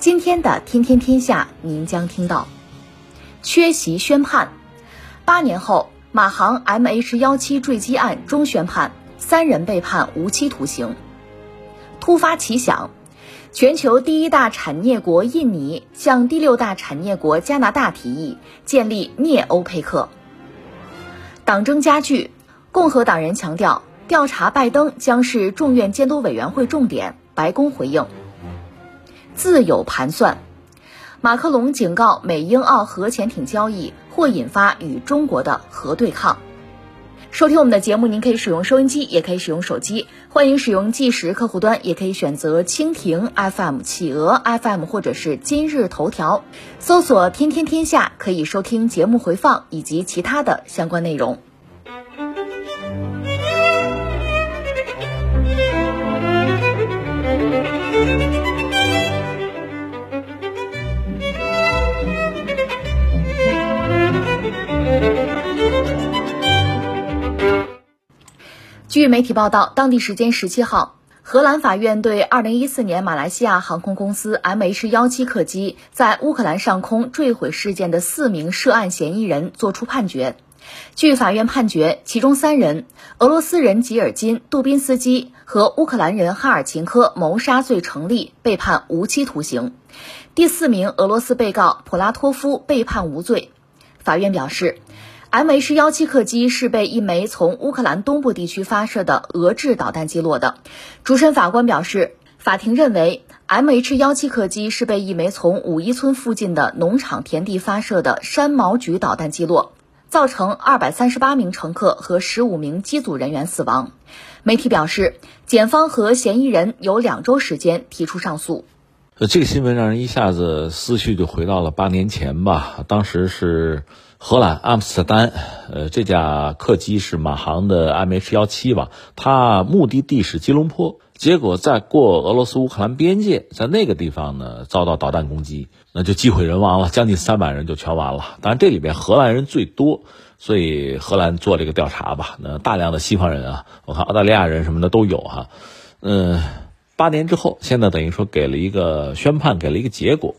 今天的《天天天下》，您将听到：缺席宣判，八年后，马航 MH 幺七坠机案终宣判，三人被判无期徒刑。突发奇想。全球第一大产业国印尼向第六大产业国加拿大提议建立镍欧佩克。党争加剧，共和党人强调调查拜登将是众院监督委员会重点。白宫回应：自有盘算。马克龙警告美英澳核潜艇交易或引发与中国的核对抗。收听我们的节目，您可以使用收音机，也可以使用手机。欢迎使用计时客户端，也可以选择蜻蜓 FM、企鹅 FM 或者是今日头条，搜索“天天天下”，可以收听节目回放以及其他的相关内容。据媒体报道，当地时间十七号，荷兰法院对二零一四年马来西亚航空公司 MH 幺七客机在乌克兰上空坠毁事件的四名涉案嫌疑人作出判决。据法院判决，其中三人——俄罗斯人吉尔金·杜宾斯基和乌克兰人哈尔琴科——谋杀罪成立，被判无期徒刑；第四名俄罗斯被告普拉托夫被判无罪。法院表示。MH 幺七客机是被一枚从乌克兰东部地区发射的俄制导弹击落的。主审法官表示，法庭认为 MH 幺七客机是被一枚从五一村附近的农场田地发射的山毛榉导弹击落，造成二百三十八名乘客和十五名机组人员死亡。媒体表示，检方和嫌疑人有两周时间提出上诉。呃，这个新闻让人一下子思绪就回到了八年前吧，当时是。荷兰阿姆斯特丹，呃，这架客机是马航的 MH 幺七吧？它目的地是吉隆坡，结果在过俄罗斯乌克兰边界，在那个地方呢遭到导弹攻击，那就机毁人亡了，将近三百人就全完了。当然这里边荷兰人最多，所以荷兰做这个调查吧。那大量的西方人啊，我看澳大利亚人什么的都有哈。嗯，八年之后，现在等于说给了一个宣判，给了一个结果。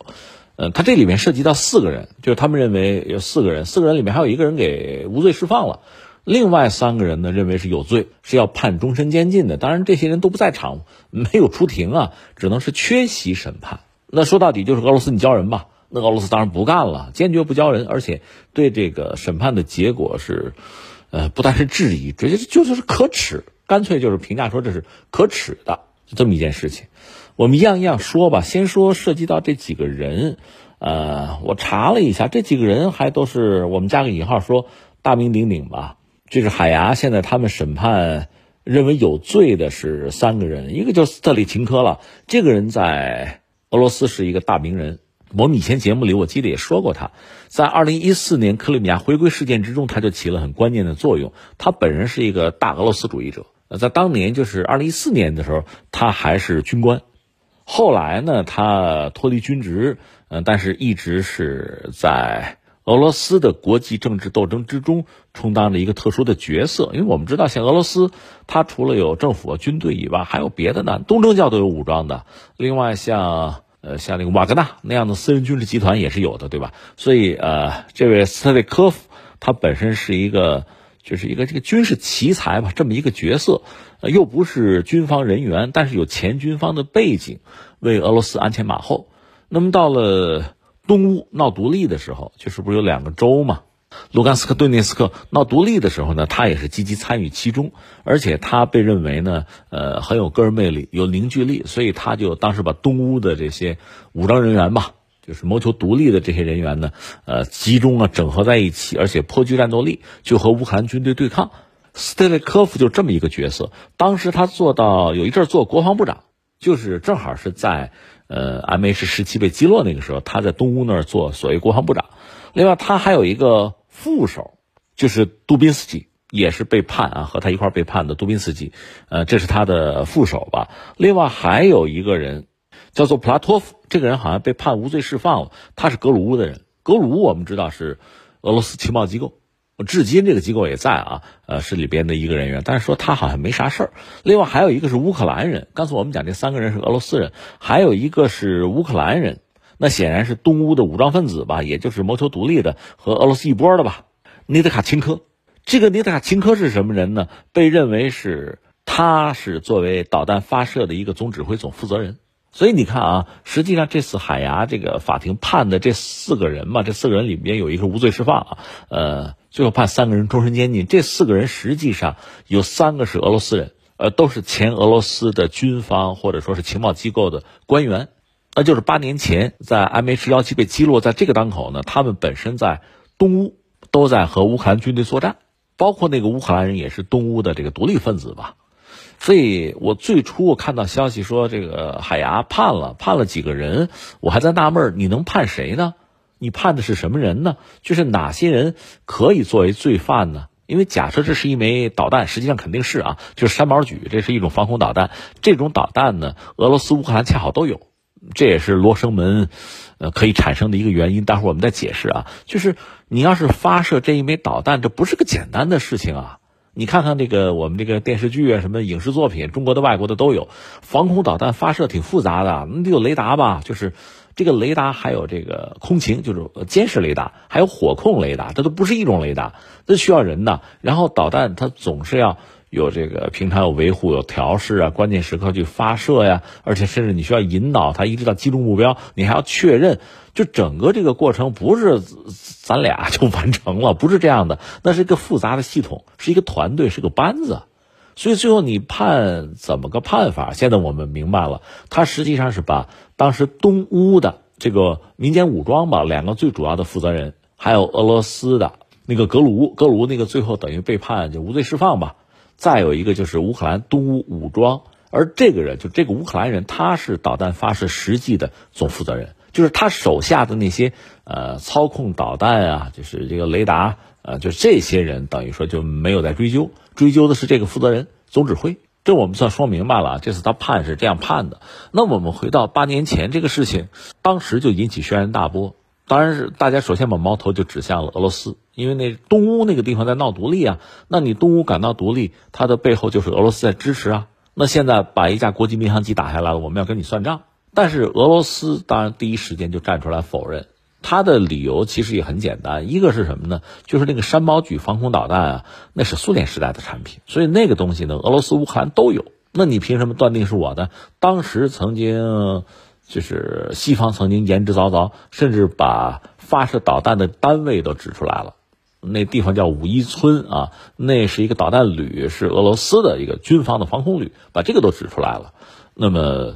呃，他这里面涉及到四个人，就是他们认为有四个人，四个人里面还有一个人给无罪释放了，另外三个人呢认为是有罪，是要判终身监禁的。当然，这些人都不在场，没有出庭啊，只能是缺席审判。那说到底就是俄罗斯，你交人吧？那俄罗斯当然不干了，坚决不交人，而且对这个审判的结果是，呃，不但是质疑，直接就就是可耻，干脆就是评价说这是可耻的，就这么一件事情。我们一样一样说吧，先说涉及到这几个人，呃，我查了一下，这几个人还都是我们加个引号说大名鼎鼎吧。这是海牙现在他们审判认为有罪的是三个人，一个叫斯特里琴科了，这个人在俄罗斯是一个大名人。我们以前节目里我记得也说过他，在二零一四年克里米亚回归事件之中，他就起了很关键的作用。他本人是一个大俄罗斯主义者，呃在当年就是二零一四年的时候，他还是军官。后来呢，他脱离军职，嗯，但是一直是在俄罗斯的国际政治斗争之中充当着一个特殊的角色。因为我们知道，像俄罗斯，它除了有政府、军队以外，还有别的呢，东正教都有武装的。另外，像呃，像那个瓦格纳那样的私人军事集团也是有的，对吧？所以，呃，这位斯特列科夫，他本身是一个。就是一个这个军事奇才吧，这么一个角色，呃，又不是军方人员，但是有前军方的背景，为俄罗斯鞍前马后。那么到了东乌闹独立的时候，就是不是有两个州嘛？卢甘斯克、顿涅斯克闹独立的时候呢，他也是积极参与其中，而且他被认为呢，呃，很有个人魅力，有凝聚力，所以他就当时把东乌的这些武装人员吧。就是谋求独立的这些人员呢，呃，集中啊，整合在一起，而且颇具战斗力，就和乌克兰军队对抗。斯特列科夫就这么一个角色。当时他做到有一阵做国防部长，就是正好是在呃，M H 十七被击落那个时候，他在东乌那儿做所谓国防部长。另外，他还有一个副手，就是杜宾斯基，也是被判啊，和他一块被判的杜宾斯基，呃，这是他的副手吧。另外还有一个人叫做普拉托夫，这个人好像被判无罪释放了，他是格鲁乌的人。格鲁乌我们知道是俄罗斯情报机构。至今这个机构也在啊，呃，是里边的一个人员，但是说他好像没啥事儿。另外还有一个是乌克兰人，刚才我们讲这三个人是俄罗斯人，还有一个是乌克兰人，那显然是东乌的武装分子吧，也就是谋求独立的和俄罗斯一波的吧。尼德卡钦科，这个尼德卡钦科是什么人呢？被认为是他是作为导弹发射的一个总指挥、总负责人。所以你看啊，实际上这次海牙这个法庭判的这四个人嘛，这四个人里边有一个无罪释放啊，呃，最后判三个人终身监禁。这四个人实际上有三个是俄罗斯人，呃，都是前俄罗斯的军方或者说是情报机构的官员。那就是八年前在 M H 幺七被击落，在这个当口呢，他们本身在东乌都在和乌克兰军队作战，包括那个乌克兰人也是东乌的这个独立分子吧。所以我最初我看到消息说这个海牙判了判了几个人，我还在纳闷你能判谁呢？你判的是什么人呢？就是哪些人可以作为罪犯呢？因为假设这是一枚导弹，实际上肯定是啊，就是山毛榉，这是一种防空导弹。这种导弹呢，俄罗斯、乌克兰恰好都有，这也是罗生门，呃，可以产生的一个原因。待会儿我们再解释啊。就是你要是发射这一枚导弹，这不是个简单的事情啊。你看看这个我们这个电视剧啊，什么影视作品，中国的、外国的都有。防空导弹发射挺复杂的，那得有雷达吧？就是这个雷达，还有这个空情，就是监视雷达，还有火控雷达，这都不是一种雷达，这需要人的。然后导弹它总是要有这个平常有维护、有调试啊，关键时刻去发射呀，而且甚至你需要引导它一直到击中目标，你还要确认。就整个这个过程不是咱俩就完成了，不是这样的，那是一个复杂的系统，是一个团队，是个班子，所以最后你判怎么个判法？现在我们明白了，他实际上是把当时东乌的这个民间武装吧，两个最主要的负责人，还有俄罗斯的那个格鲁格鲁那个最后等于被判就无罪释放吧，再有一个就是乌克兰东乌武装，而这个人就这个乌克兰人，他是导弹发射实际的总负责人。就是他手下的那些呃操控导弹啊，就是这个雷达，呃，就这些人等于说就没有在追究，追究的是这个负责人总指挥。这我们算说明白了，这次他判是这样判的。那我们回到八年前这个事情，当时就引起轩然大波。当然是大家首先把矛头就指向了俄罗斯，因为那东乌那个地方在闹独立啊。那你东乌敢闹独立，它的背后就是俄罗斯在支持啊。那现在把一架国际民航机打下来了，我们要跟你算账。但是俄罗斯当然第一时间就站出来否认，他的理由其实也很简单，一个是什么呢？就是那个山毛榉防空导弹啊，那是苏联时代的产品，所以那个东西呢，俄罗斯、乌克兰都有。那你凭什么断定是我的？当时曾经就是西方曾经言之凿凿，甚至把发射导弹的单位都指出来了，那地方叫五一村啊，那是一个导弹旅，是俄罗斯的一个军方的防空旅，把这个都指出来了。那么。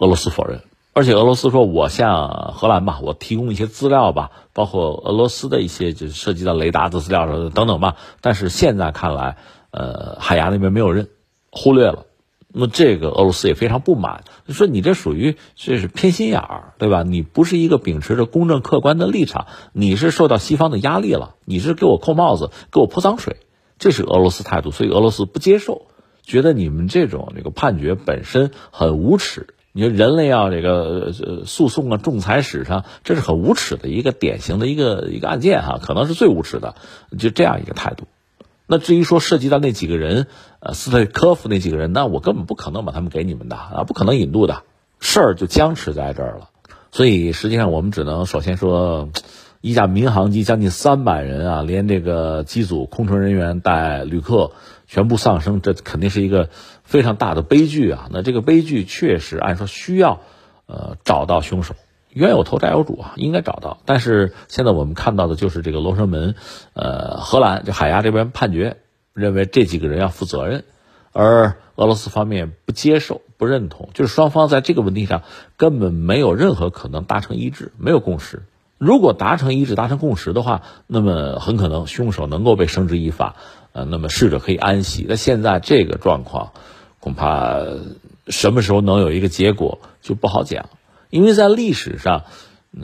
俄罗斯否认，而且俄罗斯说：“我向荷兰吧，我提供一些资料吧，包括俄罗斯的一些就涉及到雷达的资料等等吧。”但是现在看来，呃，海牙那边没有认，忽略了。那么这个俄罗斯也非常不满，说你这属于这是偏心眼儿，对吧？你不是一个秉持着公正客观的立场，你是受到西方的压力了，你是给我扣帽子，给我泼脏水，这是俄罗斯态度。所以俄罗斯不接受，觉得你们这种这个判决本身很无耻。你说人类要这个诉讼啊，仲裁史上这是很无耻的一个典型的一个一个案件哈，可能是最无耻的，就这样一个态度。那至于说涉及到那几个人，呃，斯特科夫那几个人，那我根本不可能把他们给你们的啊，不可能引渡的，事儿就僵持在这儿了。所以实际上我们只能首先说，一架民航机将近三百人啊，连这个机组空乘人员带旅客全部丧生，这肯定是一个。非常大的悲剧啊！那这个悲剧确实按说需要，呃，找到凶手，冤有头债有主啊，应该找到。但是现在我们看到的就是这个罗生门，呃，荷兰就海牙这边判决认为这几个人要负责任，而俄罗斯方面不接受、不认同，就是双方在这个问题上根本没有任何可能达成一致，没有共识。如果达成一致、达成共识的话，那么很可能凶手能够被绳之以法，呃，那么逝者可以安息。那现在这个状况。恐怕什么时候能有一个结果就不好讲，因为在历史上，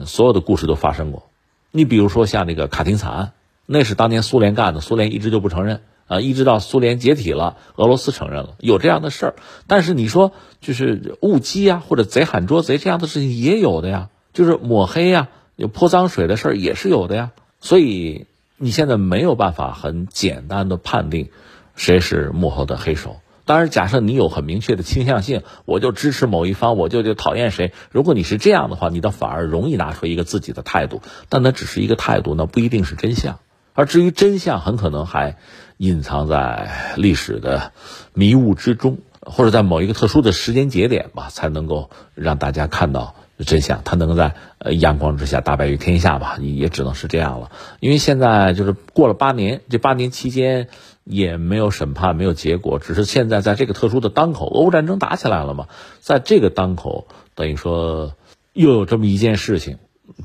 所有的故事都发生过。你比如说像那个卡廷惨案，那是当年苏联干的，苏联一直就不承认啊，一直到苏联解体了，俄罗斯承认了，有这样的事儿。但是你说就是误击啊，或者贼喊捉贼这样的事情也有的呀，就是抹黑呀，有泼脏水的事儿也是有的呀。所以你现在没有办法很简单的判定谁是幕后的黑手。当然，假设你有很明确的倾向性，我就支持某一方，我就就讨厌谁。如果你是这样的话，你倒反而容易拿出一个自己的态度，但那只是一个态度，那不一定是真相。而至于真相，很可能还隐藏在历史的迷雾之中，或者在某一个特殊的时间节点吧，才能够让大家看到真相。他能在呃阳光之下大白于天下吧，也只能是这样了。因为现在就是过了八年，这八年期间。也没有审判，没有结果，只是现在在这个特殊的当口，俄乌战争打起来了嘛，在这个当口，等于说又有这么一件事情，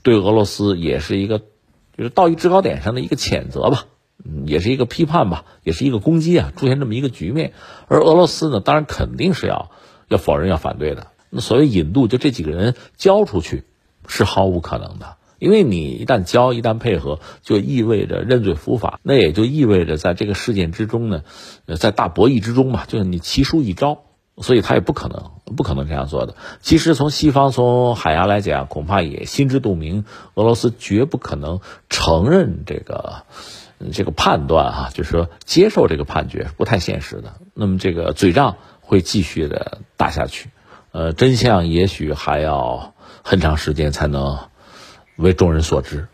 对俄罗斯也是一个，就是道义制高点上的一个谴责吧，嗯，也是一个批判吧，也是一个攻击啊，出现这么一个局面，而俄罗斯呢，当然肯定是要要否认、要反对的。那所谓引渡，就这几个人交出去，是毫无可能的。因为你一旦交，一旦配合，就意味着认罪伏法，那也就意味着在这个事件之中呢，呃，在大博弈之中嘛，就是你棋输一招，所以他也不可能，不可能这样做的。其实从西方从海牙来讲，恐怕也心知肚明，俄罗斯绝不可能承认这个这个判断啊，就是说接受这个判决不太现实的。那么这个嘴仗会继续的打下去，呃，真相也许还要很长时间才能。为众人所知。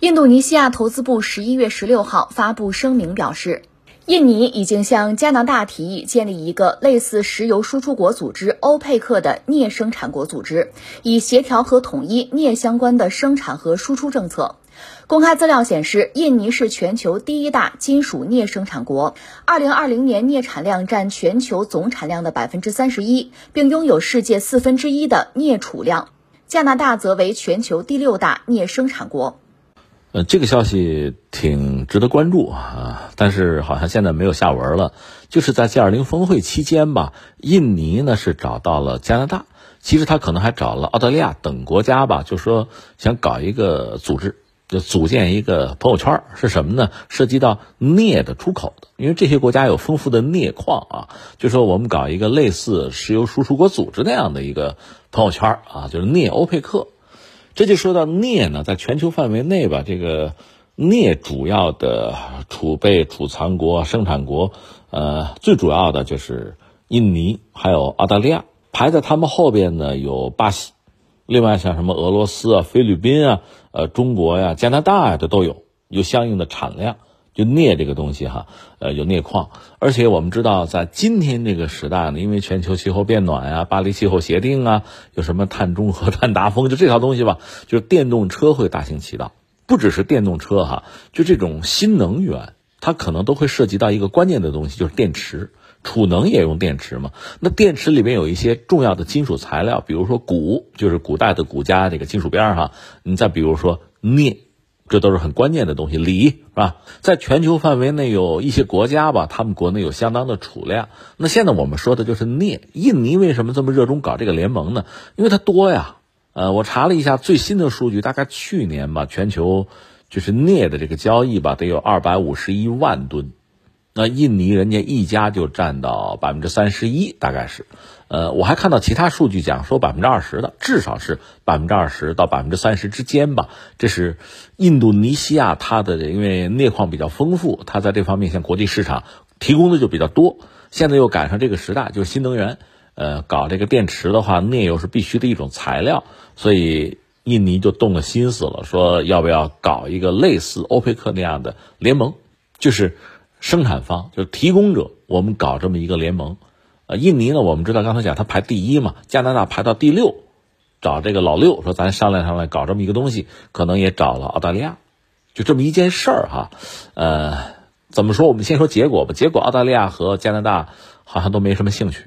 印度尼西亚投资部十一月十六号发布声明表示。印尼已经向加拿大提议建立一个类似石油输出国组织欧佩克的镍生产国组织，以协调和统一镍相关的生产和输出政策。公开资料显示，印尼是全球第一大金属镍生产国，二零二零年镍产量占全球总产量的百分之三十一，并拥有世界四分之一的镍储量。加拿大则为全球第六大镍生产国。呃，这个消息挺值得关注啊，但是好像现在没有下文了。就是在 G20 峰会期间吧，印尼呢是找到了加拿大，其实他可能还找了澳大利亚等国家吧，就说想搞一个组织，就组建一个朋友圈，是什么呢？涉及到镍的出口的，因为这些国家有丰富的镍矿啊，就说我们搞一个类似石油输出国组织那样的一个朋友圈啊，就是镍欧佩克。这就说到镍呢，在全球范围内吧，这个镍主要的储备储藏国、生产国，呃，最主要的就是印尼，还有澳大利亚，排在他们后边呢有巴西，另外像什么俄罗斯啊、菲律宾啊、呃中国呀、加拿大呀，这都有有相应的产量。就镍这个东西哈，呃，有镍矿，而且我们知道，在今天这个时代呢，因为全球气候变暖呀，巴黎气候协定啊，有什么碳中和、碳达峰，就这套东西吧，就是电动车会大行其道。不只是电动车哈，就这种新能源，它可能都会涉及到一个关键的东西，就是电池。储能也用电池嘛？那电池里面有一些重要的金属材料，比如说钴，就是古代的钴加这个金属边儿哈。你再比如说镍。这都是很关键的东西，锂是吧？在全球范围内有一些国家吧，他们国内有相当的储量。那现在我们说的就是镍。印尼为什么这么热衷搞这个联盟呢？因为它多呀。呃，我查了一下最新的数据，大概去年吧，全球就是镍的这个交易吧，得有二百五十一万吨。那印尼人家一家就占到百分之三十一，大概是。呃，我还看到其他数据讲说百分之二十的，至少是百分之二十到百分之三十之间吧。这是印度尼西亚它的，因为镍矿比较丰富，它在这方面向国际市场提供的就比较多。现在又赶上这个时代，就是新能源，呃，搞这个电池的话，镍又是必须的一种材料，所以印尼就动了心思了，说要不要搞一个类似欧佩克那样的联盟，就是生产方，就是提供者，我们搞这么一个联盟。呃，印尼呢，我们知道刚才讲它排第一嘛，加拿大排到第六，找这个老六说咱商量商量搞这么一个东西，可能也找了澳大利亚，就这么一件事儿哈，呃，怎么说？我们先说结果吧。结果澳大利亚和加拿大好像都没什么兴趣，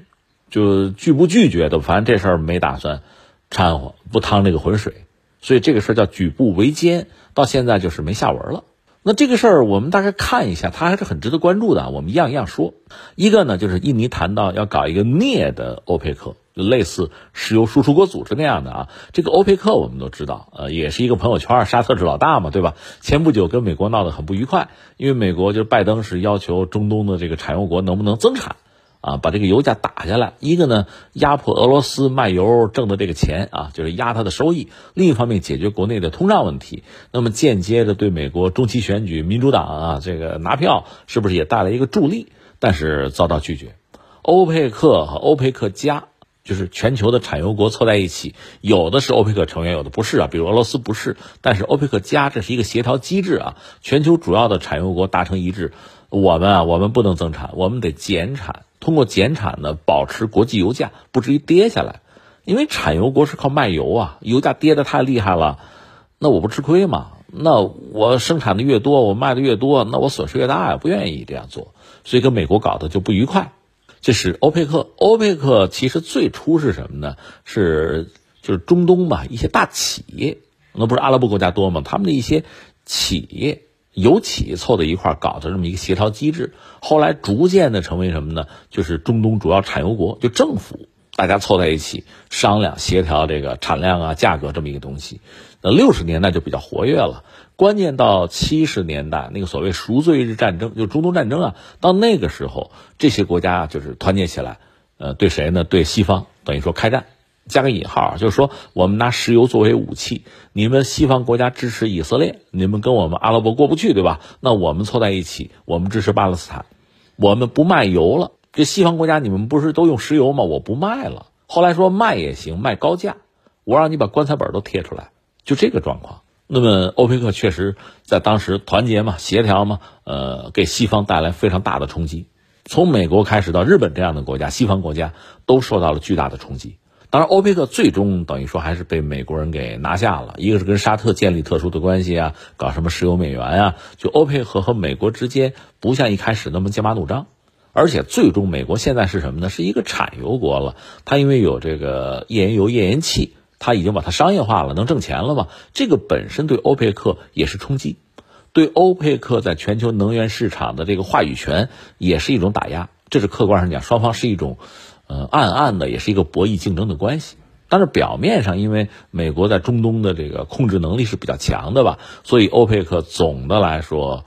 就拒不拒绝的，反正这事儿没打算掺和，不趟这个浑水。所以这个事儿叫举步维艰，到现在就是没下文了。那这个事儿我们大概看一下，它还是很值得关注的。我们一样一样说。一个呢，就是印尼谈到要搞一个镍的欧佩克，就类似石油输出国组织那样的啊。这个欧佩克我们都知道，呃，也是一个朋友圈，沙特是老大嘛，对吧？前不久跟美国闹得很不愉快，因为美国就拜登是要求中东的这个产油国能不能增产。啊，把这个油价打下来，一个呢压迫俄罗斯卖油挣的这个钱啊，就是压它的收益；另一方面解决国内的通胀问题，那么间接的对美国中期选举民主党啊这个拿票是不是也带来一个助力？但是遭到拒绝。欧佩克和欧佩克加就是全球的产油国凑在一起，有的是欧佩克成员，有的不是啊，比如俄罗斯不是，但是欧佩克加这是一个协调机制啊，全球主要的产油国达成一致，我们啊我们不能增产，我们得减产。通过减产呢，保持国际油价不至于跌下来，因为产油国是靠卖油啊，油价跌得太厉害了，那我不吃亏吗？那我生产的越多，我卖的越多，那我损失越大呀，不愿意这样做，所以跟美国搞的就不愉快。这是欧佩克，欧佩克其实最初是什么呢？是就是中东嘛，一些大企业，那不是阿拉伯国家多吗？他们的一些企业。油企凑在一块搞的这么一个协调机制，后来逐渐的成为什么呢？就是中东主要产油国，就政府大家凑在一起商量协调这个产量啊、价格这么一个东西。那六十年代就比较活跃了，关键到七十年代那个所谓赎罪日战争，就中东战争啊，到那个时候这些国家就是团结起来，呃，对谁呢？对西方，等于说开战。加个引号，就是说我们拿石油作为武器，你们西方国家支持以色列，你们跟我们阿拉伯过不去，对吧？那我们凑在一起，我们支持巴勒斯坦，我们不卖油了。这西方国家你们不是都用石油吗？我不卖了。后来说卖也行，卖高价，我让你把棺材本都贴出来，就这个状况。那么欧佩克确实在当时团结嘛、协调嘛，呃，给西方带来非常大的冲击。从美国开始到日本这样的国家，西方国家都受到了巨大的冲击。当然，欧佩克最终等于说还是被美国人给拿下了。一个是跟沙特建立特殊的关系啊，搞什么石油美元啊，就欧佩克和美国之间不像一开始那么剑拔弩张。而且最终，美国现在是什么呢？是一个产油国了。它因为有这个页岩油、页岩气，它已经把它商业化了，能挣钱了嘛？这个本身对欧佩克也是冲击，对欧佩克在全球能源市场的这个话语权也是一种打压。这是客观上讲，双方是一种。呃，暗暗的也是一个博弈竞争的关系，但是表面上，因为美国在中东的这个控制能力是比较强的吧，所以欧佩克总的来说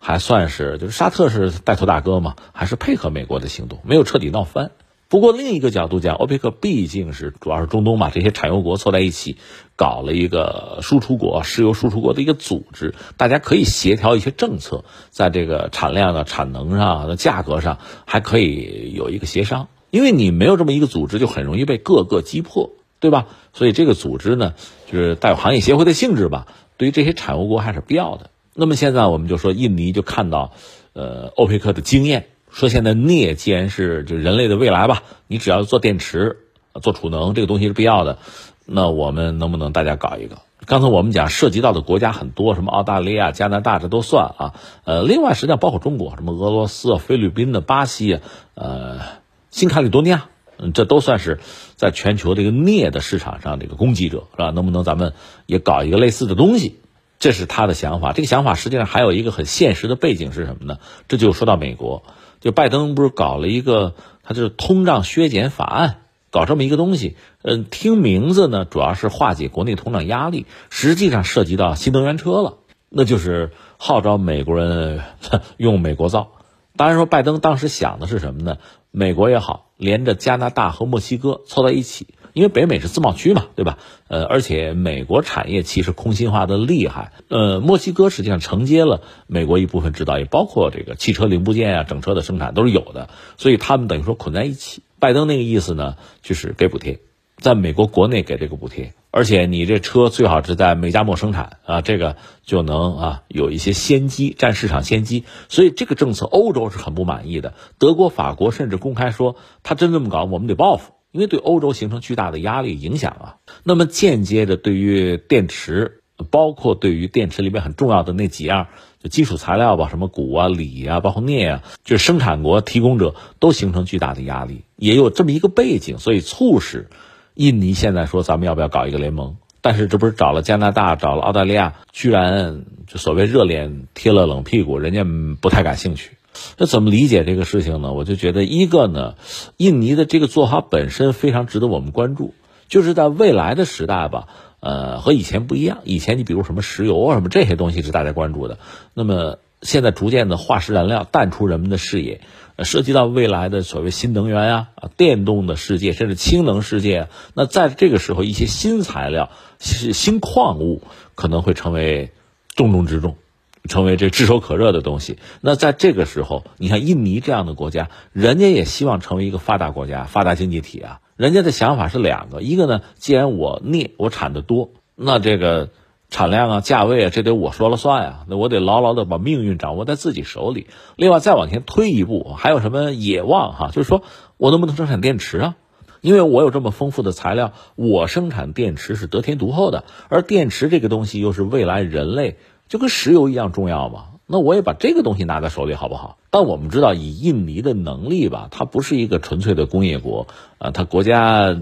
还算是，就是沙特是带头大哥嘛，还是配合美国的行动，没有彻底闹翻。不过另一个角度讲，欧佩克毕竟是主要是中东嘛，这些产油国凑在一起搞了一个输出国、石油输出国的一个组织，大家可以协调一些政策，在这个产量的产能上、的价格上还可以有一个协商。因为你没有这么一个组织，就很容易被各个击破，对吧？所以这个组织呢，就是带有行业协会的性质吧。对于这些产油国还是必要的。那么现在我们就说，印尼就看到，呃，欧佩克的经验，说现在镍既然是就人类的未来吧，你只要做电池、做储能，这个东西是必要的。那我们能不能大家搞一个？刚才我们讲涉及到的国家很多，什么澳大利亚、加拿大，这都算啊。呃，另外实际上包括中国，什么俄罗斯、菲律宾的、巴西，呃。新卡里多尼亚，嗯，这都算是在全球这个镍的市场上这个攻击者，是吧？能不能咱们也搞一个类似的东西？这是他的想法。这个想法实际上还有一个很现实的背景是什么呢？这就说到美国，就拜登不是搞了一个，他就是通胀削减法案，搞这么一个东西。嗯，听名字呢，主要是化解国内通胀压力，实际上涉及到新能源车了，那就是号召美国人 用美国造。当然说，拜登当时想的是什么呢？美国也好，连着加拿大和墨西哥凑在一起，因为北美是自贸区嘛，对吧？呃，而且美国产业其实空心化的厉害，呃，墨西哥实际上承接了美国一部分制造业，包括这个汽车零部件啊、整车的生产都是有的，所以他们等于说捆在一起。拜登那个意思呢，就是给补贴，在美国国内给这个补贴。而且你这车最好是在美加墨生产啊，这个就能啊有一些先机，占市场先机。所以这个政策欧洲是很不满意的，德国、法国甚至公开说，他真这么搞，我们得报复，因为对欧洲形成巨大的压力影响啊。那么间接的，对于电池，包括对于电池里面很重要的那几样，就基础材料吧，什么钴啊、锂啊，包括镍啊，就是生产国、提供者都形成巨大的压力，也有这么一个背景，所以促使印尼现在说咱们要不要搞一个联盟？但是这不是找了加拿大、找了澳大利亚，居然就所谓热脸贴了冷屁股，人家不太感兴趣。那怎么理解这个事情呢？我就觉得一个呢，印尼的这个做法本身非常值得我们关注，就是在未来的时代吧，呃，和以前不一样。以前你比如什么石油啊什么这些东西是大家关注的，那么现在逐渐的化石燃料淡出人们的视野，涉及到未来的所谓新能源啊、啊电动的世界，甚至氢能世界。那在这个时候，一些新材料、新新矿物可能会成为重中之重。成为这炙手可热的东西。那在这个时候，你看印尼这样的国家，人家也希望成为一个发达国家、发达经济体啊。人家的想法是两个：一个呢，既然我镍我产的多，那这个产量啊、价位啊，这得我说了算啊。那我得牢牢的把命运掌握在自己手里。另外，再往前推一步，还有什么野望哈？就是说我能不能生产电池啊？因为我有这么丰富的材料，我生产电池是得天独厚的。而电池这个东西又是未来人类。就跟石油一样重要嘛，那我也把这个东西拿在手里好不好？但我们知道，以印尼的能力吧，它不是一个纯粹的工业国，啊，它国家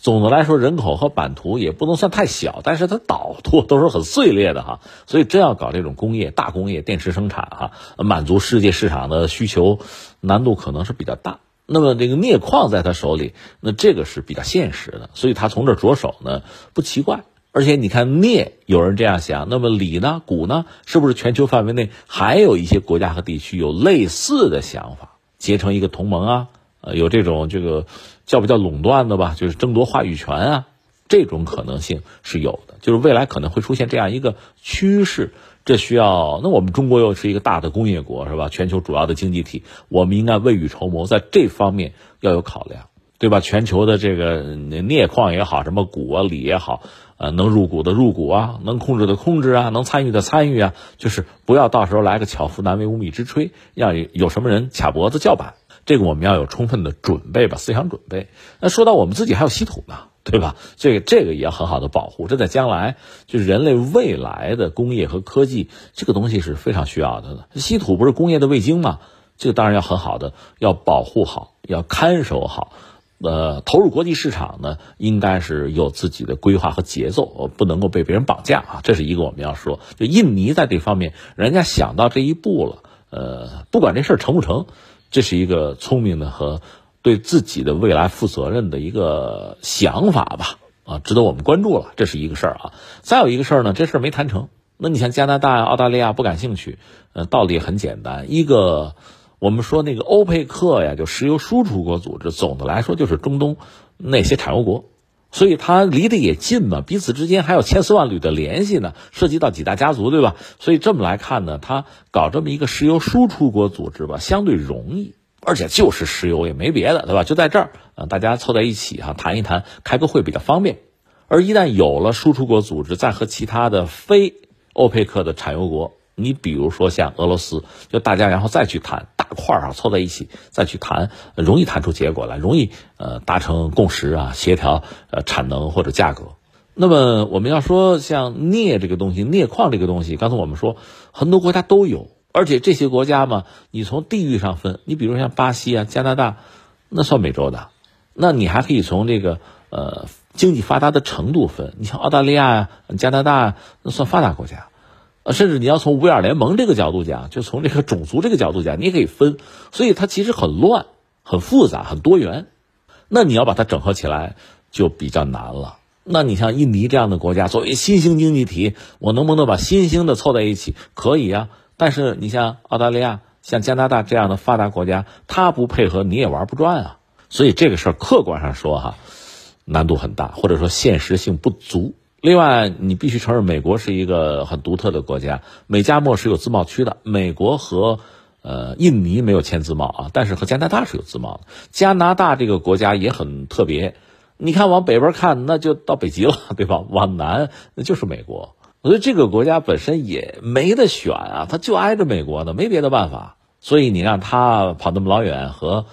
总的来说人口和版图也不能算太小，但是它岛图都是很碎裂的哈，所以真要搞这种工业大工业电池生产哈，满足世界市场的需求，难度可能是比较大。那么这个镍矿在他手里，那这个是比较现实的，所以他从这着手呢，不奇怪。而且你看镍，有人这样想，那么锂呢、钴呢，是不是全球范围内还有一些国家和地区有类似的想法，结成一个同盟啊？呃，有这种这个叫不叫垄断的吧？就是争夺话语权啊，这种可能性是有的。就是未来可能会出现这样一个趋势，这需要那我们中国又是一个大的工业国，是吧？全球主要的经济体，我们应该未雨绸缪，在这方面要有考量，对吧？全球的这个镍矿也好，什么钴啊、锂也好。呃，能入股的入股啊，能控制的控制啊，能参与的参与啊，就是不要到时候来个巧妇难为无米之炊，让有什么人卡脖子叫板。这个我们要有充分的准备吧，思想准备。那说到我们自己还有稀土呢，对吧？这个这个也要很好的保护。这在将来就是人类未来的工业和科技，这个东西是非常需要的。稀土不是工业的味精吗？这个当然要很好的要保护好，要看守好。呃，投入国际市场呢，应该是有自己的规划和节奏，不能够被别人绑架啊。这是一个我们要说，就印尼在这方面，人家想到这一步了。呃，不管这事儿成不成，这是一个聪明的和对自己的未来负责任的一个想法吧。啊，值得我们关注了。这是一个事儿啊。再有一个事儿呢，这事儿没谈成。那你像加拿大、澳大利亚不感兴趣，呃，道理很简单，一个。我们说那个欧佩克呀，就石油输出国组织，总的来说就是中东那些产油国，所以它离得也近嘛，彼此之间还有千丝万缕的联系呢，涉及到几大家族，对吧？所以这么来看呢，它搞这么一个石油输出国组织吧，相对容易，而且就是石油也没别的，对吧？就在这儿，呃，大家凑在一起哈，谈一谈，开个会比较方便。而一旦有了输出国组织，再和其他的非欧佩克的产油国。你比如说像俄罗斯，就大家然后再去谈大块儿啊，凑在一起再去谈，容易谈出结果来，容易呃达成共识啊，协调呃产能或者价格。那么我们要说像镍这个东西，镍矿这个东西，刚才我们说很多国家都有，而且这些国家嘛，你从地域上分，你比如像巴西啊、加拿大，那算美洲的，那你还可以从这个呃经济发达的程度分，你像澳大利亚呀、加拿大，那算发达国家。甚至你要从五眼联盟这个角度讲，就从这个种族这个角度讲，你也可以分，所以它其实很乱、很复杂、很多元。那你要把它整合起来就比较难了。那你像印尼这样的国家，作为新兴经济体，我能不能把新兴的凑在一起？可以啊。但是你像澳大利亚、像加拿大这样的发达国家，它不配合你也玩不转啊。所以这个事儿客观上说哈，难度很大，或者说现实性不足。另外，你必须承认，美国是一个很独特的国家。美加墨是有自贸区的，美国和呃印尼没有签自贸啊，但是和加拿大是有自贸。加拿大这个国家也很特别，你看往北边看，那就到北极了，对吧？往南那就是美国，所以这个国家本身也没得选啊，它就挨着美国的，没别的办法。所以你让他跑那么老远和。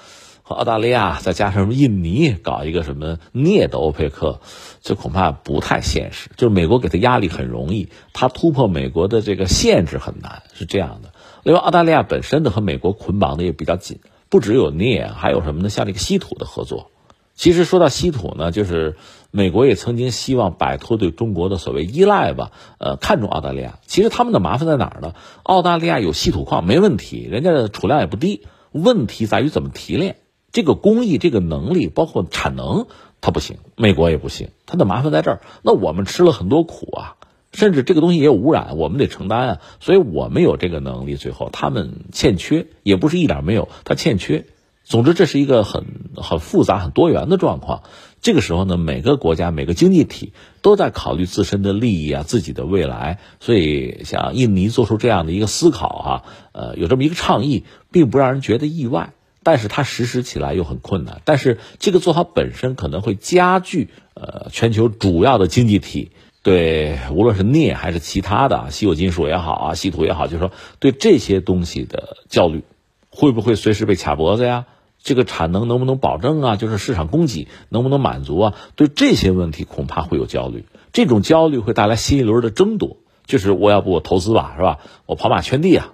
和澳大利亚再加上印尼搞一个什么镍的欧佩克，这恐怕不太现实。就是美国给他压力很容易，他突破美国的这个限制很难，是这样的。另外，澳大利亚本身的和美国捆绑的也比较紧，不只有镍，还有什么呢？像这个稀土的合作。其实说到稀土呢，就是美国也曾经希望摆脱对中国的所谓依赖吧，呃，看中澳大利亚。其实他们的麻烦在哪儿呢？澳大利亚有稀土矿没问题，人家的储量也不低，问题在于怎么提炼，这个工艺、这个能力，包括产能，它不行，美国也不行，它的麻烦在这儿。那我们吃了很多苦啊，甚至这个东西也有污染，我们得承担啊。所以我们有这个能力，最后他们欠缺，也不是一点没有，他欠缺。总之，这是一个很很复杂、很多元的状况。这个时候呢，每个国家、每个经济体都在考虑自身的利益啊、自己的未来。所以，像印尼做出这样的一个思考哈，呃，有这么一个倡议，并不让人觉得意外。但是它实施起来又很困难。但是这个做法本身可能会加剧呃全球主要的经济体对无论是镍还是其他的稀有金属也好啊、稀土也好，就是说对这些东西的焦虑，会不会随时被卡脖子呀？这个产能能不能保证啊？就是市场供给能不能满足啊？对这些问题恐怕会有焦虑，这种焦虑会带来新一轮的争夺，就是我要不我投资吧，是吧？我跑马圈地啊，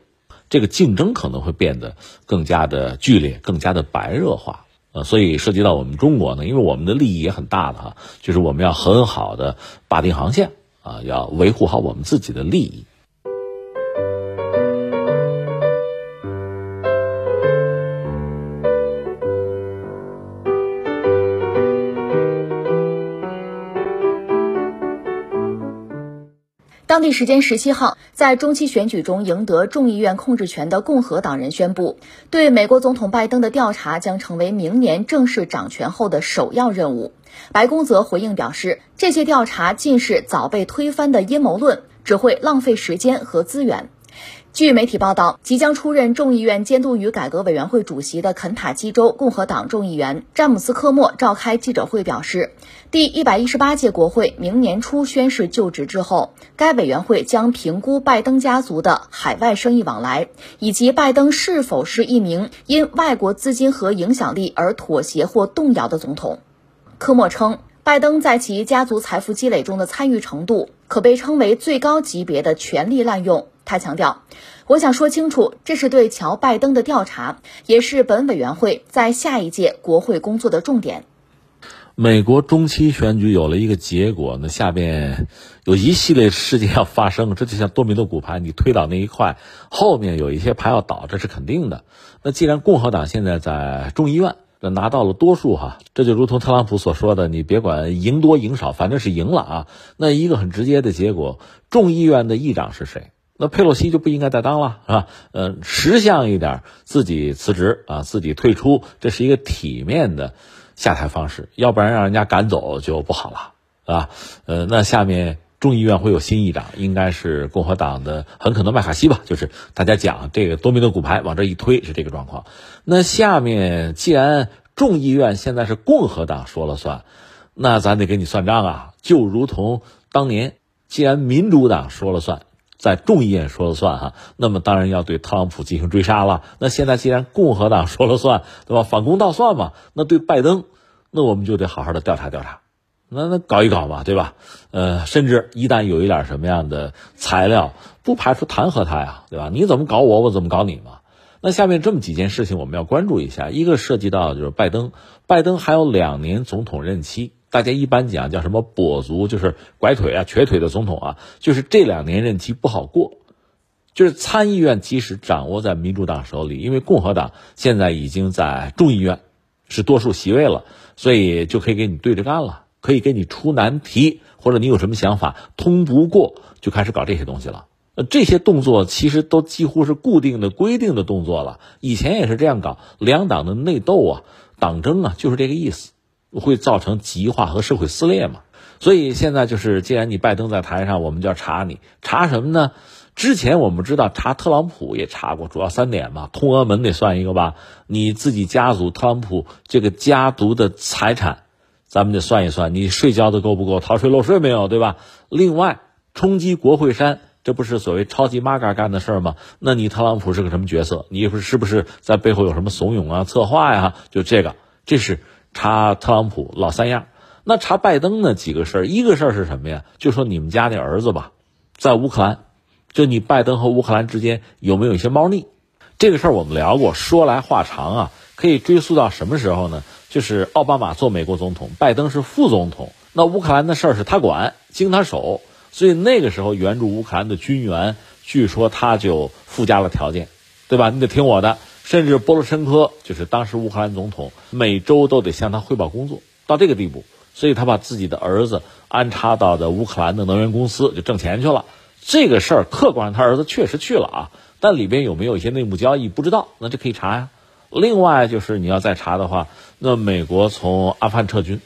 这个竞争可能会变得更加的剧烈，更加的白热化。呃，所以涉及到我们中国呢，因为我们的利益也很大的哈，就是我们要很好的把定航线啊，要维护好我们自己的利益。当地时间十七号，在中期选举中赢得众议院控制权的共和党人宣布，对美国总统拜登的调查将成为明年正式掌权后的首要任务。白宫则回应表示，这些调查尽是早被推翻的阴谋论，只会浪费时间和资源。据媒体报道，即将出任众议院监督与改革委员会主席的肯塔基州共和党众议员詹姆斯·科莫召开记者会表示，第一百一十八届国会明年初宣誓就职之后，该委员会将评估拜登家族的海外生意往来，以及拜登是否是一名因外国资金和影响力而妥协或动摇的总统。科莫称，拜登在其家族财富积累中的参与程度可被称为最高级别的权力滥用。他强调：“我想说清楚，这是对乔·拜登的调查，也是本委员会在下一届国会工作的重点。”美国中期选举有了一个结果，那下边有一系列事件要发生，这就像多米诺骨牌，你推倒那一块，后面有一些牌要倒，这是肯定的。那既然共和党现在在众议院这拿到了多数，哈，这就如同特朗普所说的，你别管赢多赢少，反正是赢了啊。那一个很直接的结果，众议院的议长是谁？那佩洛西就不应该再当了，是吧？呃，识相一点，自己辞职啊，自己退出，这是一个体面的下台方式，要不然让人家赶走就不好了，啊，呃，那下面众议院会有新议长，应该是共和党的，很可能麦卡锡吧？就是大家讲这个多米诺骨牌往这一推是这个状况。那下面既然众议院现在是共和党说了算，那咱得给你算账啊，就如同当年既然民主党说了算。在众议院说了算哈，那么当然要对特朗普进行追杀了。那现在既然共和党说了算，对吧？反攻倒算嘛。那对拜登，那我们就得好好的调查调查，那那搞一搞嘛，对吧？呃，甚至一旦有一点什么样的材料，不排除弹劾他呀，对吧？你怎么搞我，我怎么搞你嘛。那下面这么几件事情我们要关注一下，一个涉及到就是拜登，拜登还有两年总统任期。大家一般讲叫什么跛足，就是拐腿啊、瘸腿的总统啊，就是这两年任期不好过。就是参议院即使掌握在民主党手里，因为共和党现在已经在众议院是多数席位了，所以就可以给你对着干了，可以给你出难题，或者你有什么想法通不过，就开始搞这些东西了。呃，这些动作其实都几乎是固定的、规定的动作了。以前也是这样搞，两党的内斗啊、党争啊，就是这个意思。会造成极化和社会撕裂嘛？所以现在就是，既然你拜登在台上，我们就要查你，查什么呢？之前我们知道查特朗普也查过，主要三点嘛，通俄门得算一个吧，你自己家族特朗普这个家族的财产，咱们得算一算，你税交的够不够，逃税漏税没有，对吧？另外，冲击国会山这不是所谓超级玛嘎干的事儿吗？那你特朗普是个什么角色？你是不是在背后有什么怂恿啊、策划呀？就这个，这是查特朗普老三样。那查拜登呢？几个事儿，一个事儿是什么呀？就说你们家那儿子吧，在乌克兰，就你拜登和乌克兰之间有没有一些猫腻？这个事儿我们聊过，说来话长啊，可以追溯到什么时候呢？就是奥巴马做美国总统，拜登是副总统，那乌克兰的事儿是他管，经他手，所以那个时候援助乌克兰的军援，据说他就附加了条件，对吧？你得听我的，甚至波罗申科就是当时乌克兰总统，每周都得向他汇报工作，到这个地步。所以他把自己的儿子安插到的乌克兰的能源公司就挣钱去了。这个事儿客观上他儿子确实去了啊，但里边有没有一些内幕交易不知道，那就可以查呀。另外就是你要再查的话，那美国从阿富汗撤军，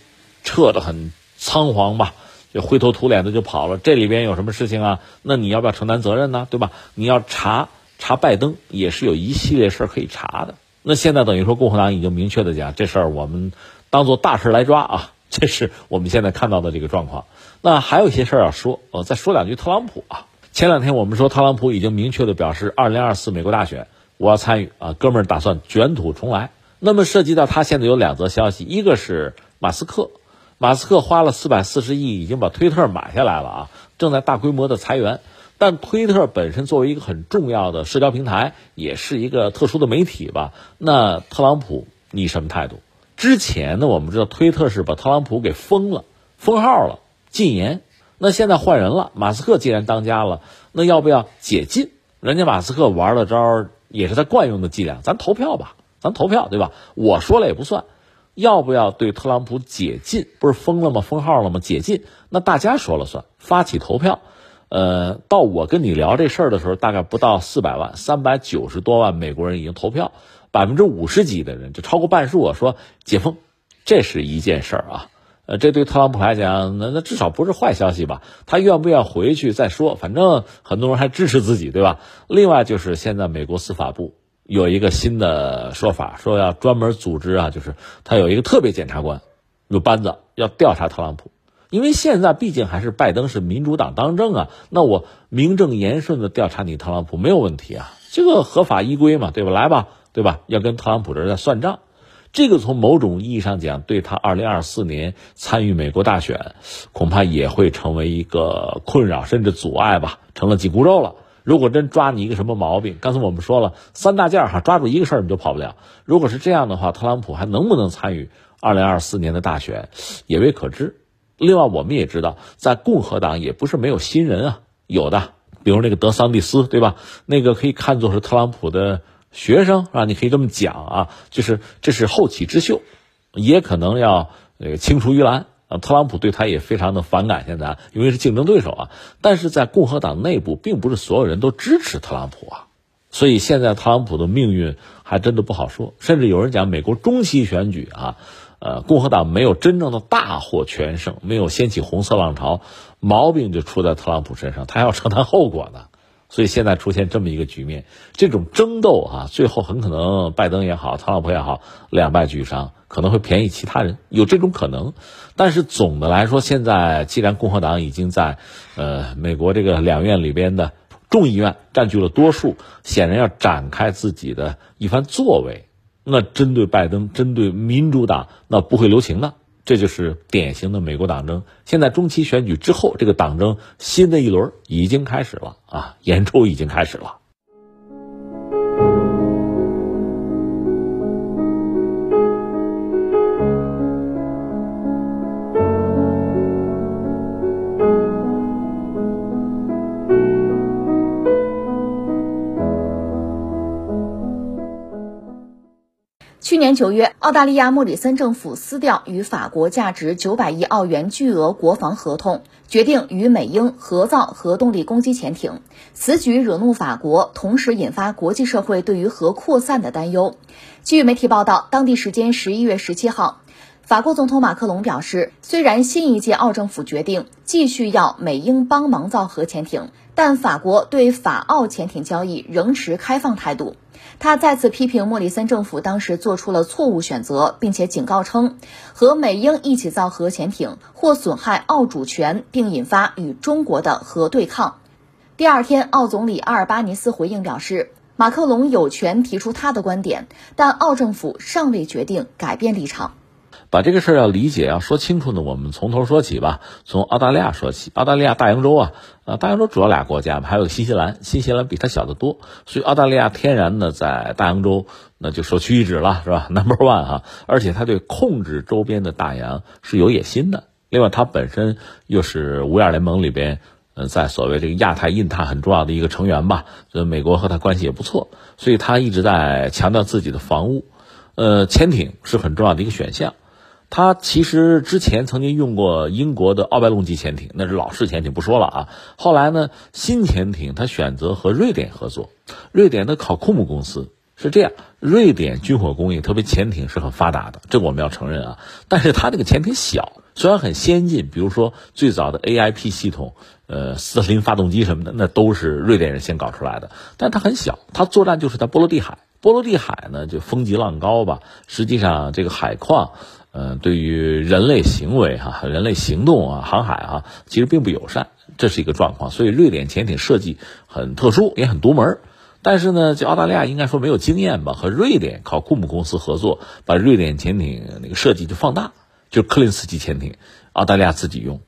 撤得很仓皇吧，就灰头土脸的就跑了。这里边有什么事情啊？那你要不要承担责任呢？对吧？你要查查拜登也是有一系列事儿可以查的。那现在等于说共和党已经明确的讲，这事儿我们当做大事来抓啊。这是我们现在看到的这个状况。那还有一些事儿要说，我再说两句特朗普啊。前两天我们说特朗普已经明确的表示，二零二四美国大选我要参与啊，哥们儿打算卷土重来。那么涉及到他现在有两则消息，一个是马斯克，马斯克花了四百四十亿已经把推特买下来了啊，正在大规模的裁员。但推特本身作为一个很重要的社交平台，也是一个特殊的媒体吧？那特朗普你什么态度？之前呢，我们知道推特是把特朗普给封了，封号了，禁言。那现在换人了，马斯克既然当家了，那要不要解禁？人家马斯克玩的招，也是他惯用的伎俩，咱投票吧，咱投票，对吧？我说了也不算，要不要对特朗普解禁？不是封了吗？封号了吗？解禁，那大家说了算，发起投票。呃，到我跟你聊这事儿的时候，大概不到四百万，三百九十多万美国人已经投票。百分之五十几的人，就超过半数，说解封，这是一件事儿啊。呃，这对特朗普来讲，那那至少不是坏消息吧？他愿不愿回去再说，反正很多人还支持自己，对吧？另外就是现在美国司法部有一个新的说法，说要专门组织啊，就是他有一个特别检察官，有班子要调查特朗普，因为现在毕竟还是拜登是民主党当政啊，那我名正言顺的调查你特朗普没有问题啊，这个合法依规嘛，对吧？来吧。对吧？要跟特朗普这儿在算账，这个从某种意义上讲，对他二零二四年参与美国大选，恐怕也会成为一个困扰，甚至阻碍吧，成了紧箍咒了。如果真抓你一个什么毛病，刚才我们说了三大件哈，抓住一个事儿你就跑不了。如果是这样的话，特朗普还能不能参与二零二四年的大选，也未可知。另外，我们也知道，在共和党也不是没有新人啊，有的，比如那个德桑蒂斯，对吧？那个可以看作是特朗普的。学生啊？你可以这么讲啊，就是这是后起之秀，也可能要那个青出于蓝啊。特朗普对他也非常的反感，现在因为是竞争对手啊。但是在共和党内部，并不是所有人都支持特朗普啊，所以现在特朗普的命运还真的不好说。甚至有人讲，美国中期选举啊，呃，共和党没有真正的大获全胜，没有掀起红色浪潮，毛病就出在特朗普身上，他要承担后果的。所以现在出现这么一个局面，这种争斗啊，最后很可能拜登也好，特朗普也好，两败俱伤，可能会便宜其他人，有这种可能。但是总的来说，现在既然共和党已经在，呃，美国这个两院里边的众议院占据了多数，显然要展开自己的一番作为，那针对拜登，针对民主党，那不会留情的。这就是典型的美国党争。现在中期选举之后，这个党争新的一轮已经开始了啊，演出已经开始了。去年九月，澳大利亚莫里森政府撕掉与法国价值九百亿澳元巨额国防合同，决定与美英合造核动力攻击潜艇。此举惹怒法国，同时引发国际社会对于核扩散的担忧。据媒体报道，当地时间十一月十七号，法国总统马克龙表示，虽然新一届澳政府决定继续要美英帮忙造核潜艇，但法国对法澳潜艇交易仍持开放态度。他再次批评莫里森政府当时做出了错误选择，并且警告称，和美英一起造核潜艇或损害澳主权，并引发与中国的核对抗。第二天，澳总理阿尔巴尼斯回应表示，马克龙有权提出他的观点，但澳政府尚未决定改变立场。把这个事儿要理解要说清楚呢，我们从头说起吧。从澳大利亚说起，澳大利亚大洋洲啊，呃，大洋洲主要俩国家嘛，还有新西兰，新西兰比它小得多，所以澳大利亚天然的在大洋洲那就首屈一指了，是吧？Number one 哈，而且它对控制周边的大洋是有野心的。另外，它本身又是五眼联盟里边，呃，在所谓这个亚太、印太很重要的一个成员吧，呃，美国和它关系也不错，所以它一直在强调自己的防务，呃，潜艇是很重要的一个选项。他其实之前曾经用过英国的奥白龙级潜艇，那是老式潜艇，不说了啊。后来呢，新潜艇他选择和瑞典合作，瑞典的考库姆公司是这样。瑞典军火工业，特别潜艇是很发达的，这我们要承认啊。但是它这个潜艇小，虽然很先进，比如说最早的 AIP 系统，呃，斯特林发动机什么的，那都是瑞典人先搞出来的。但它很小，它作战就是在波罗的海。波罗的海呢，就风急浪高吧。实际上，这个海况。嗯，对于人类行为哈，人类行动啊，航海啊，其实并不友善，这是一个状况。所以瑞典潜艇设计很特殊，也很独门。但是呢，就澳大利亚应该说没有经验吧，和瑞典考库姆公司合作，把瑞典潜艇那个设计就放大，就是柯林斯基潜艇，澳大利亚自己用。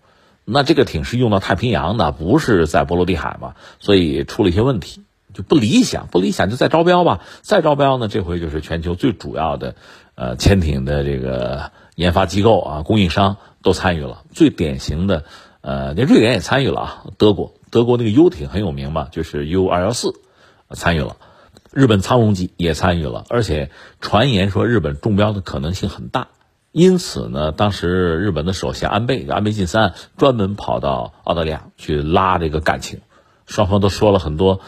那这个艇是用到太平洋的，不是在波罗的海嘛，所以出了一些问题，就不理想，不理想就再招标吧，再招标呢，这回就是全球最主要的。呃，潜艇的这个研发机构啊，供应商都参与了。最典型的，呃，那瑞典也参与了啊。德国，德国那个游艇很有名嘛，就是 U 二幺四，参与了。日本苍龙级也参与了，而且传言说日本中标的可能性很大。因此呢，当时日本的首相安倍安倍晋三专门跑到澳大利亚去拉这个感情，双方都说了很多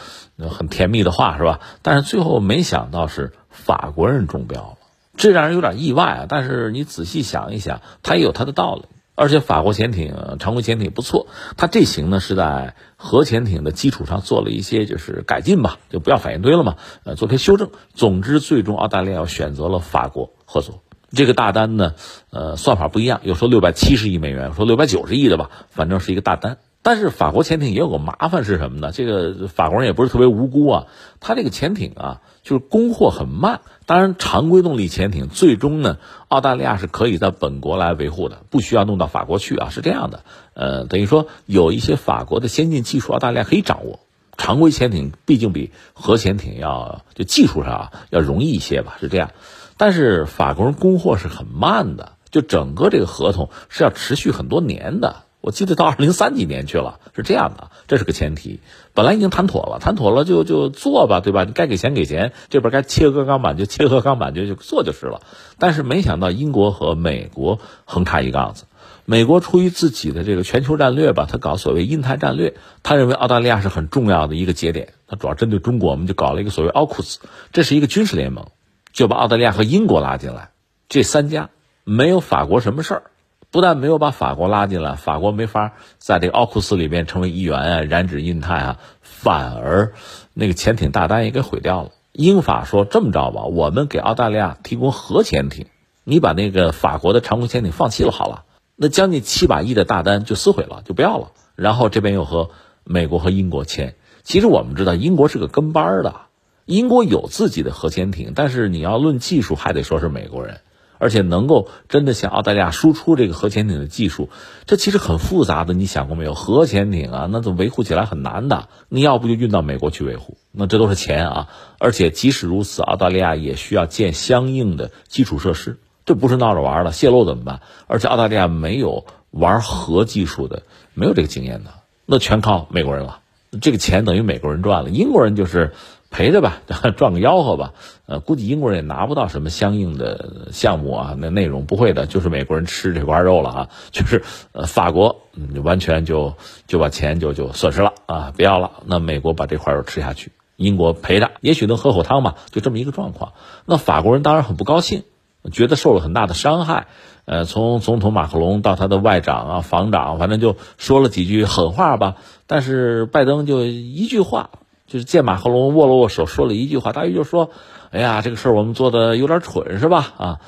很甜蜜的话，是吧？但是最后没想到是法国人中标。这让人有点意外啊！但是你仔细想一想，它也有它的道理。而且法国潜艇常规潜艇不错，它这型呢是在核潜艇的基础上做了一些就是改进吧，就不要反应堆了嘛，呃，做些修正。总之，最终澳大利亚选择了法国合作。这个大单呢，呃，算法不一样，有说六百七十亿美元，说六百九十亿的吧，反正是一个大单。但是法国潜艇也有个麻烦是什么呢？这个法国人也不是特别无辜啊，他这个潜艇啊，就是供货很慢。当然，常规动力潜艇最终呢，澳大利亚是可以在本国来维护的，不需要弄到法国去啊，是这样的。呃，等于说有一些法国的先进技术，澳大利亚可以掌握。常规潜艇毕竟比核潜艇要就技术上啊要容易一些吧，是这样。但是法国人供货是很慢的，就整个这个合同是要持续很多年的。我记得到 二零三几年去了，是这样的，这是个前提。本来已经谈妥了，谈妥了就就做吧，对吧？你该给钱给钱，这边该切割钢板就切割钢板，就就做就是了。但是没想到英国和美国横插一杠子，美国出于自己的这个全球战略吧，他搞所谓印太战略，他认为澳大利亚是很重要的一个节点，他主要针对中国，我们就搞了一个所谓奥库斯，这是一个军事联盟，就把澳大利亚和英国拉进来，这三家没有法国什么事儿。不但没有把法国拉进来，法国没法在这个奥库斯里面成为一员啊，染指印太啊，反而那个潜艇大单也给毁掉了。英法说这么着吧，我们给澳大利亚提供核潜艇，你把那个法国的常规潜艇放弃了好了，那将近七百亿的大单就撕毁了，就不要了。然后这边又和美国和英国签。其实我们知道，英国是个跟班的，英国有自己的核潜艇，但是你要论技术，还得说是美国人。而且能够真的向澳大利亚输出这个核潜艇的技术，这其实很复杂的。你想过没有？核潜艇啊，那都维护起来很难的。你要不就运到美国去维护，那这都是钱啊。而且即使如此，澳大利亚也需要建相应的基础设施，这不是闹着玩的。泄露怎么办？而且澳大利亚没有玩核技术的，没有这个经验的，那全靠美国人了。这个钱等于美国人赚了，英国人就是。陪着吧，赚个吆喝吧。呃，估计英国人也拿不到什么相应的项目啊，那内容不会的，就是美国人吃这块肉了啊。就是呃，法国完全就就把钱就就损失了啊，不要了。那美国把这块肉吃下去，英国赔着，也许能喝口汤吧，就这么一个状况。那法国人当然很不高兴，觉得受了很大的伤害。呃，从总统马克龙到他的外长啊、防长，反正就说了几句狠话吧。但是拜登就一句话。就是见马克龙握了握手，说了一句话，大约就说：“哎呀，这个事儿我们做的有点蠢，是吧？啊，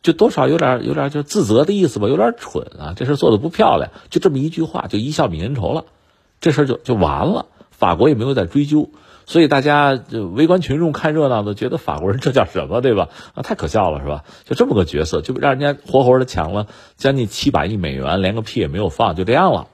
就多少有点有点就自责的意思吧，有点蠢啊，这事做的不漂亮。”就这么一句话，就一笑泯恩仇了，这事就就完了。法国也没有在追究。所以大家就围观群众看热闹的，觉得法国人这叫什么，对吧？啊，太可笑了，是吧？就这么个角色，就让人家活活的抢了将近七百亿美元，连个屁也没有放，就这样了，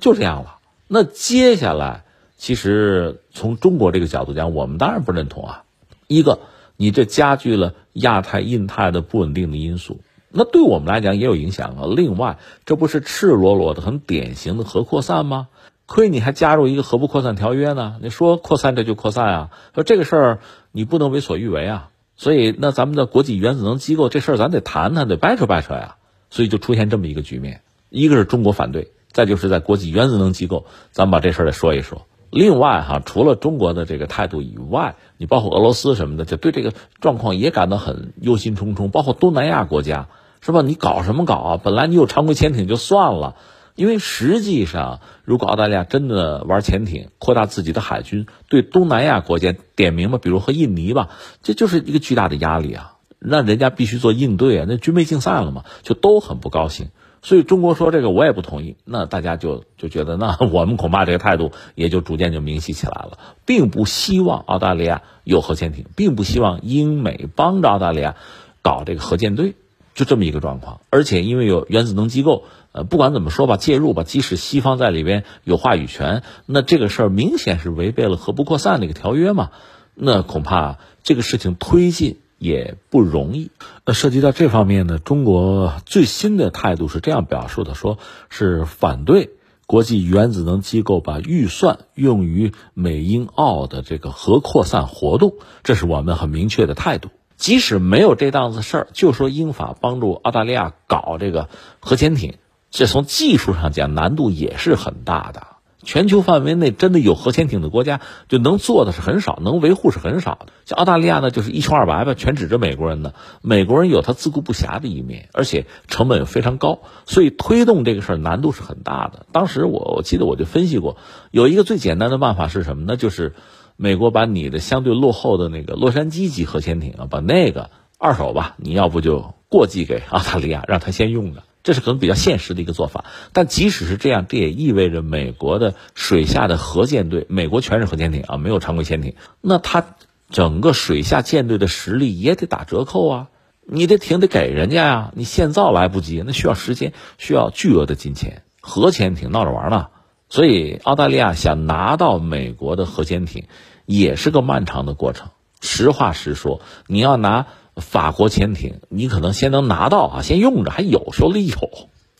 就这样了。那接下来，其实从中国这个角度讲，我们当然不认同啊。一个，你这加剧了亚太、印太的不稳定的因素，那对我们来讲也有影响啊。另外，这不是赤裸裸的、很典型的核扩散吗？亏你还加入一个核不扩散条约呢？你说扩散这就扩散啊？说这个事儿你不能为所欲为啊！所以那咱们的国际原子能机构这事儿咱得谈谈，得掰扯掰扯呀！所以就出现这么一个局面：一个是中国反对，再就是在国际原子能机构，咱们把这事儿得说一说。另外哈，除了中国的这个态度以外，你包括俄罗斯什么的，就对这个状况也感到很忧心忡忡。包括东南亚国家，是吧？你搞什么搞啊？本来你有常规潜艇就算了。因为实际上，如果澳大利亚真的玩潜艇，扩大自己的海军，对东南亚国家点名吧，比如和印尼吧，这就是一个巨大的压力啊！那人家必须做应对啊，那军备竞赛了嘛，就都很不高兴。所以中国说这个我也不同意，那大家就就觉得，那 我们恐怕这个态度也就逐渐就明晰起来了，并不希望澳大利亚有核潜艇，并不希望英美帮着澳大利亚搞这个核舰队，就这么一个状况。而且因为有原子能机构。呃，不管怎么说吧，介入吧，即使西方在里边有话语权，那这个事儿明显是违背了核不扩散那个条约嘛，那恐怕这个事情推进也不容易。那涉及到这方面呢，中国最新的态度是这样表述的，说是反对国际原子能机构把预算用于美英澳的这个核扩散活动，这是我们很明确的态度。即使没有这档子事儿，就说英法帮助澳大利亚搞这个核潜艇。这从技术上讲难度也是很大的。全球范围内真的有核潜艇的国家，就能做的是很少，能维护是很少的。像澳大利亚呢，就是一穷二白吧，全指着美国人呢。美国人有他自顾不暇的一面，而且成本非常高，所以推动这个事儿难度是很大的。当时我我记得我就分析过，有一个最简单的办法是什么呢？就是美国把你的相对落后的那个洛杉矶级核潜艇啊，把那个二手吧，你要不就过继给澳大利亚，让他先用着。这是可能比较现实的一个做法，但即使是这样，这也意味着美国的水下的核舰队，美国全是核潜艇啊，没有常规潜艇，那它整个水下舰队的实力也得打折扣啊，你这艇得给人家呀，你现造来不及，那需要时间，需要巨额的金钱，核潜艇闹着玩呢，所以澳大利亚想拿到美国的核潜艇，也是个漫长的过程。实话实说，你要拿。法国潜艇，你可能先能拿到啊，先用着，还有手里有。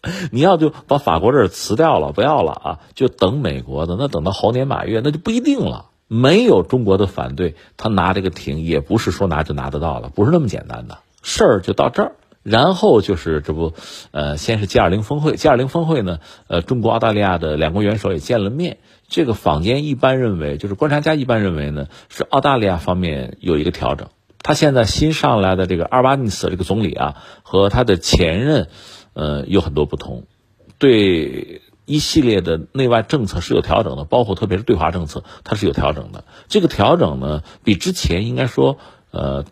你要就把法国这儿辞掉了，不要了啊，就等美国的。那等到猴年马月，那就不一定了。没有中国的反对，他拿这个艇也不是说拿就拿得到了，不是那么简单的事儿。就到这儿，然后就是这不，呃，先是 G 二零峰会，G 二零峰会呢，呃，中国、澳大利亚的两国元首也见了面。这个坊间一般认为，就是观察家一般认为呢，是澳大利亚方面有一个调整。他现在新上来的这个阿尔巴尼斯这个总理啊，和他的前任，呃，有很多不同，对一系列的内外政策是有调整的，包括特别是对华政策，他是有调整的。这个调整呢，比之前应该说，呃。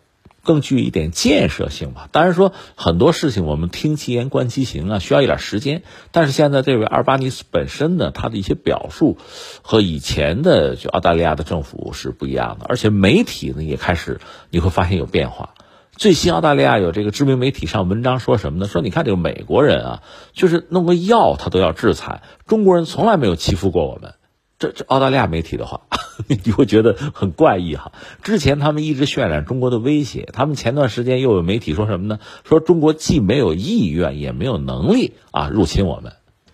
更具一点建设性吧。当然说很多事情我们听其言观其行啊，需要一点时间。但是现在这位阿尔巴尼斯本身呢，他的一些表述和以前的就澳大利亚的政府是不一样的，而且媒体呢也开始你会发现有变化。最新澳大利亚有这个知名媒体上文章说什么呢？说你看这个美国人啊，就是弄个药他都要制裁，中国人从来没有欺负过我们。这这澳大利亚媒体的话，你会觉得很怪异哈。之前他们一直渲染中国的威胁，他们前段时间又有媒体说什么呢？说中国既没有意愿也没有能力啊入侵我们。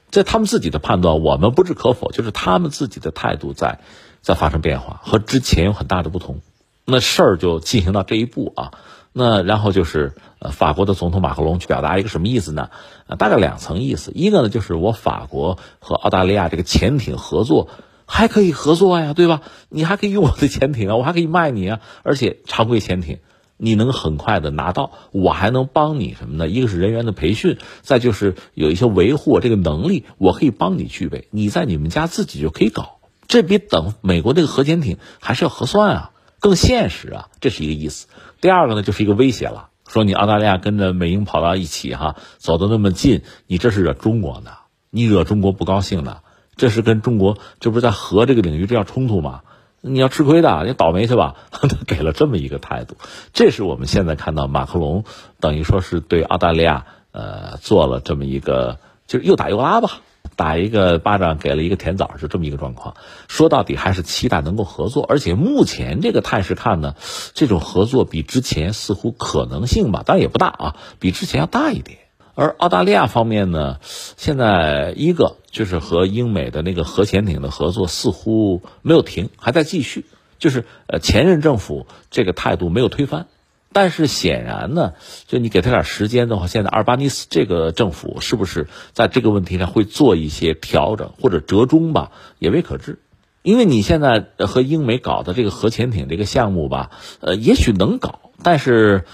在他们自己的判断，我们不置可否，就是他们自己的态度在在发生变化，和之前有很大的不同。那事儿就进行到这一步啊。那然后就是呃，法国的总统马克龙去表达一个什么意思呢？呃，大概两层意思。一个呢，就是我法国和澳大利亚这个潜艇合作。还可以合作呀，对吧？你还可以用我的潜艇啊，我还可以卖你啊。而且常规潜艇你能很快的拿到，我还能帮你什么呢？一个是人员的培训，再就是有一些维护这个能力，我可以帮你具备。你在你们家自己就可以搞，这比等美国那个核潜艇还是要合算啊，更现实啊，这是一个意思。第二个呢，就是一个威胁了，说你澳大利亚跟着美英跑到一起哈，走得那么近，你这是惹中国呢，你惹中国不高兴呢。这是跟中国这不是在核这个领域这样冲突吗？你要吃亏的，你倒霉去吧。他 给了这么一个态度，这是我们现在看到马克龙等于说是对澳大利亚呃做了这么一个，就是又打又拉吧。打一个巴掌给了一个甜枣，是这么一个状况。说到底还是期待能够合作，而且目前这个态势看呢，这种合作比之前似乎可能性吧，当然也不大啊，比之前要大一点。而澳大利亚方面呢，现在一个就是和英美的那个核潜艇的合作似乎没有停，还在继续，就是呃前任政府这个态度没有推翻。但是显然呢，就你给他点时间的话，现在阿尔巴尼斯这个政府是不是在这个问题上会做一些调整或者折中吧，也未可知。因为你现在和英美搞的这个核潜艇这个项目吧，呃，也许能搞，但是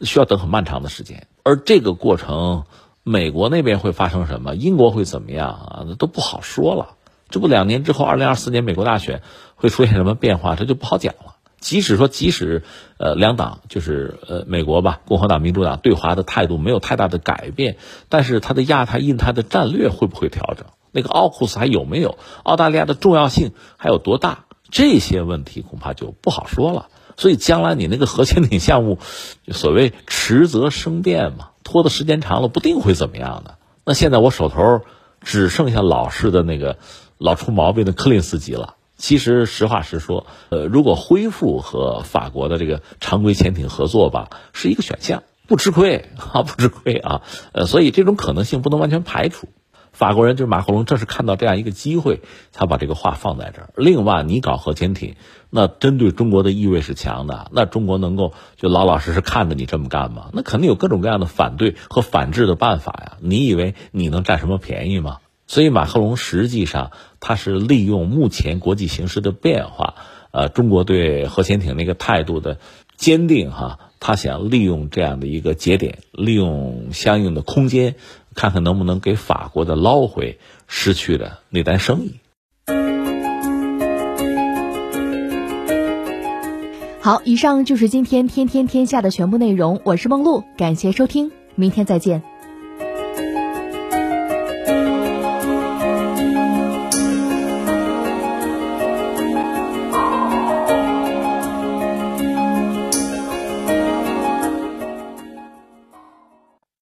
需要等很漫长的时间。而这个过程，美国那边会发生什么，英国会怎么样啊，那都不好说了。这不两年之后，二零二四年美国大选会出现什么变化，这就不好讲了。即使说，即使，呃，两党就是呃美国吧，共和党、民主党对华的态度没有太大的改变，但是它的亚太、印太的战略会不会调整？那个奥库斯还有没有？澳大利亚的重要性还有多大？这些问题恐怕就不好说了。所以将来你那个核潜艇项目，所谓迟则生变嘛，拖的时间长了，不定会怎么样的。那现在我手头只剩下老式的那个老出毛病的柯林斯基了。其实实话实说，呃，如果恢复和法国的这个常规潜艇合作吧，是一个选项，不吃亏啊，不吃亏啊，呃，所以这种可能性不能完全排除。法国人就是马克龙，正是看到这样一个机会，才把这个话放在这儿。另外，你搞核潜艇，那针对中国的意味是强的，那中国能够就老老实实看着你这么干吗？那肯定有各种各样的反对和反制的办法呀。你以为你能占什么便宜吗？所以马克龙实际上他是利用目前国际形势的变化，呃，中国对核潜艇那个态度的坚定哈，他想利用这样的一个节点，利用相应的空间，看看能不能给法国的捞回失去的那单生意。好，以上就是今天天天天下的全部内容，我是梦露，感谢收听，明天再见。